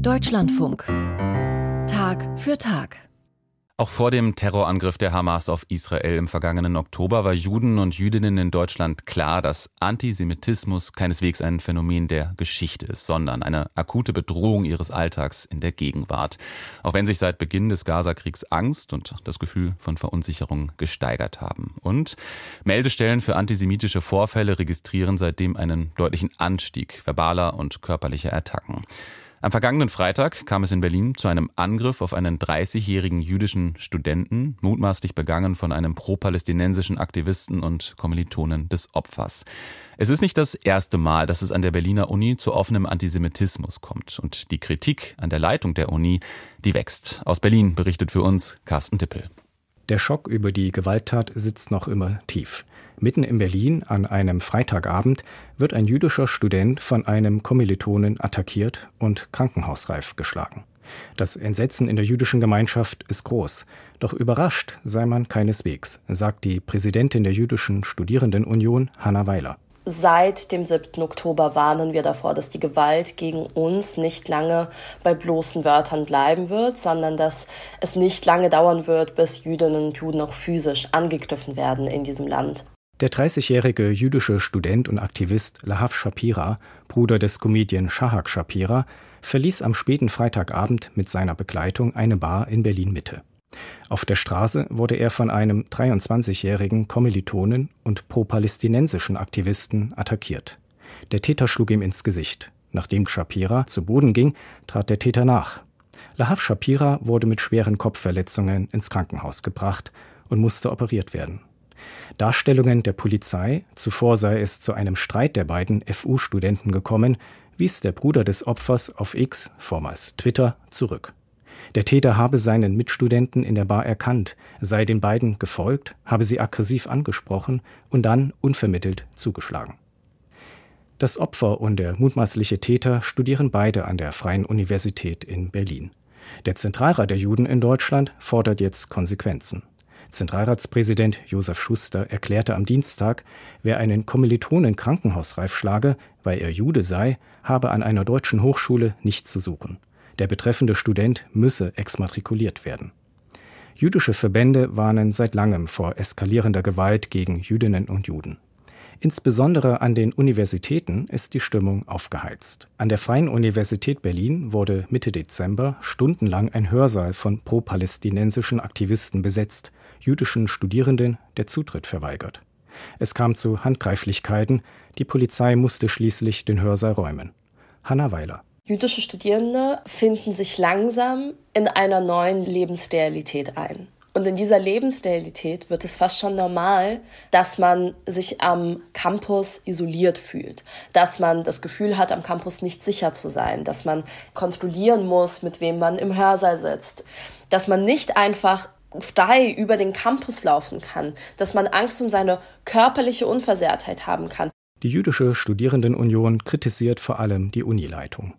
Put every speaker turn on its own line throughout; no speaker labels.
Deutschlandfunk. Tag für Tag.
Auch vor dem Terrorangriff der Hamas auf Israel im vergangenen Oktober war Juden und Jüdinnen in Deutschland klar, dass Antisemitismus keineswegs ein Phänomen der Geschichte ist, sondern eine akute Bedrohung ihres Alltags in der Gegenwart. Auch wenn sich seit Beginn des Gazakriegs Angst und das Gefühl von Verunsicherung gesteigert haben. Und Meldestellen für antisemitische Vorfälle registrieren seitdem einen deutlichen Anstieg verbaler und körperlicher Attacken. Am vergangenen Freitag kam es in Berlin zu einem Angriff auf einen 30-jährigen jüdischen Studenten, mutmaßlich begangen von einem pro-palästinensischen Aktivisten und Kommilitonen des Opfers. Es ist nicht das erste Mal, dass es an der Berliner Uni zu offenem Antisemitismus kommt. Und die Kritik an der Leitung der Uni, die wächst. Aus Berlin berichtet für uns Carsten Dippel.
Der Schock über die Gewalttat sitzt noch immer tief. Mitten in Berlin an einem Freitagabend wird ein jüdischer Student von einem Kommilitonen attackiert und krankenhausreif geschlagen. Das Entsetzen in der jüdischen Gemeinschaft ist groß. Doch überrascht sei man keineswegs, sagt die Präsidentin der jüdischen Studierendenunion Hanna Weiler.
Seit dem 7. Oktober warnen wir davor, dass die Gewalt gegen uns nicht lange bei bloßen Wörtern bleiben wird, sondern dass es nicht lange dauern wird, bis Jüdinnen und Juden auch physisch angegriffen werden in diesem Land.
Der 30-jährige jüdische Student und Aktivist Lahav Shapira, Bruder des Comedian Shahak Shapira, verließ am späten Freitagabend mit seiner Begleitung eine Bar in Berlin Mitte. Auf der Straße wurde er von einem 23-jährigen Kommilitonen und pro-palästinensischen Aktivisten attackiert. Der Täter schlug ihm ins Gesicht. Nachdem Shapira zu Boden ging, trat der Täter nach. Lahav Shapira wurde mit schweren Kopfverletzungen ins Krankenhaus gebracht und musste operiert werden. Darstellungen der Polizei, zuvor sei es zu einem Streit der beiden FU-Studenten gekommen, wies der Bruder des Opfers auf X, vormals Twitter, zurück. Der Täter habe seinen Mitstudenten in der Bar erkannt, sei den beiden gefolgt, habe sie aggressiv angesprochen und dann unvermittelt zugeschlagen. Das Opfer und der mutmaßliche Täter studieren beide an der Freien Universität in Berlin. Der Zentralrat der Juden in Deutschland fordert jetzt Konsequenzen. Zentralratspräsident Josef Schuster erklärte am Dienstag, wer einen Kommilitonen krankenhausreif schlage, weil er Jude sei, habe an einer deutschen Hochschule nichts zu suchen. Der betreffende Student müsse exmatrikuliert werden. Jüdische Verbände warnen seit langem vor eskalierender Gewalt gegen Jüdinnen und Juden. Insbesondere an den Universitäten ist die Stimmung aufgeheizt. An der Freien Universität Berlin wurde Mitte Dezember stundenlang ein Hörsaal von pro-palästinensischen Aktivisten besetzt, jüdischen Studierenden der Zutritt verweigert. Es kam zu Handgreiflichkeiten, die Polizei musste schließlich den Hörsaal räumen. Hanna Weiler.
Jüdische Studierende finden sich langsam in einer neuen Lebensrealität ein. Und in dieser Lebensrealität wird es fast schon normal, dass man sich am Campus isoliert fühlt, dass man das Gefühl hat, am Campus nicht sicher zu sein, dass man kontrollieren muss, mit wem man im Hörsaal sitzt, dass man nicht einfach frei über den Campus laufen kann, dass man Angst um seine körperliche Unversehrtheit haben kann.
Die jüdische Studierendenunion kritisiert vor allem die Unileitung.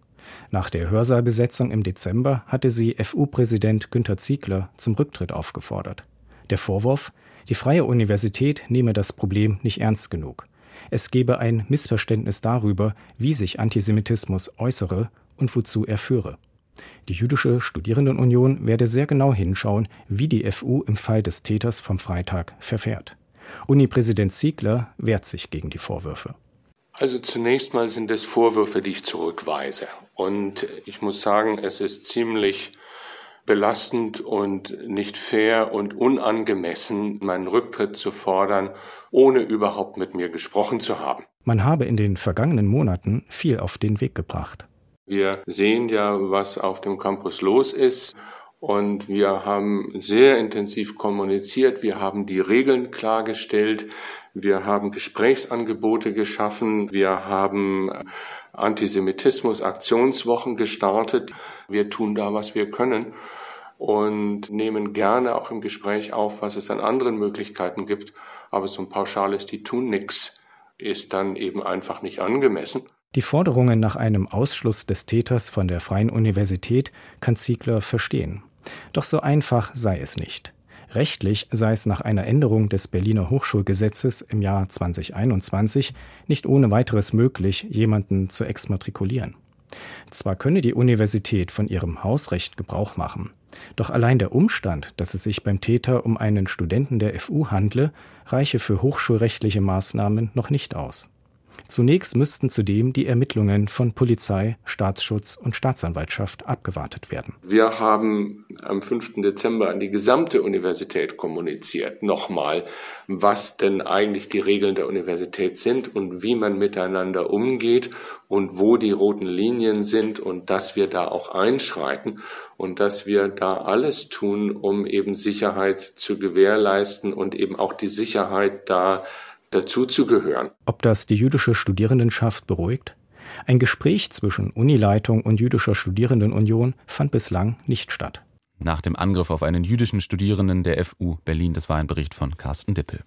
Nach der Hörsaalbesetzung im Dezember hatte sie FU-Präsident Günter Ziegler zum Rücktritt aufgefordert. Der Vorwurf, die Freie Universität nehme das Problem nicht ernst genug. Es gebe ein Missverständnis darüber, wie sich Antisemitismus äußere und wozu er führe. Die jüdische Studierendenunion werde sehr genau hinschauen, wie die FU im Fall des Täters vom Freitag verfährt. Uni-Präsident Ziegler wehrt sich gegen die Vorwürfe.
Also zunächst mal sind es Vorwürfe, die ich zurückweise. Und ich muss sagen, es ist ziemlich belastend und nicht fair und unangemessen, meinen Rücktritt zu fordern, ohne überhaupt mit mir gesprochen zu haben.
Man habe in den vergangenen Monaten viel auf den Weg gebracht.
Wir sehen ja, was auf dem Campus los ist. Und wir haben sehr intensiv kommuniziert. Wir haben die Regeln klargestellt. Wir haben Gesprächsangebote geschaffen. Wir haben Antisemitismus-Aktionswochen gestartet. Wir tun da, was wir können und nehmen gerne auch im Gespräch auf, was es an anderen Möglichkeiten gibt. Aber so ein pauschales, die tun nix, ist dann eben einfach nicht angemessen.
Die Forderungen nach einem Ausschluss des Täters von der Freien Universität kann Ziegler verstehen. Doch so einfach sei es nicht. Rechtlich sei es nach einer Änderung des Berliner Hochschulgesetzes im Jahr 2021 nicht ohne weiteres möglich, jemanden zu exmatrikulieren. Zwar könne die Universität von ihrem Hausrecht Gebrauch machen, doch allein der Umstand, dass es sich beim Täter um einen Studenten der FU handle, reiche für hochschulrechtliche Maßnahmen noch nicht aus. Zunächst müssten zudem die Ermittlungen von Polizei, Staatsschutz und Staatsanwaltschaft abgewartet werden.
Wir haben am 5. Dezember an die gesamte Universität kommuniziert, nochmal, was denn eigentlich die Regeln der Universität sind und wie man miteinander umgeht und wo die roten Linien sind und dass wir da auch einschreiten und dass wir da alles tun, um eben Sicherheit zu gewährleisten und eben auch die Sicherheit da dazu zu gehören.
Ob das die jüdische Studierendenschaft beruhigt? Ein Gespräch zwischen Unileitung und jüdischer Studierendenunion fand bislang nicht statt.
Nach dem Angriff auf einen jüdischen Studierenden der FU Berlin, das war ein Bericht von Carsten Dippel.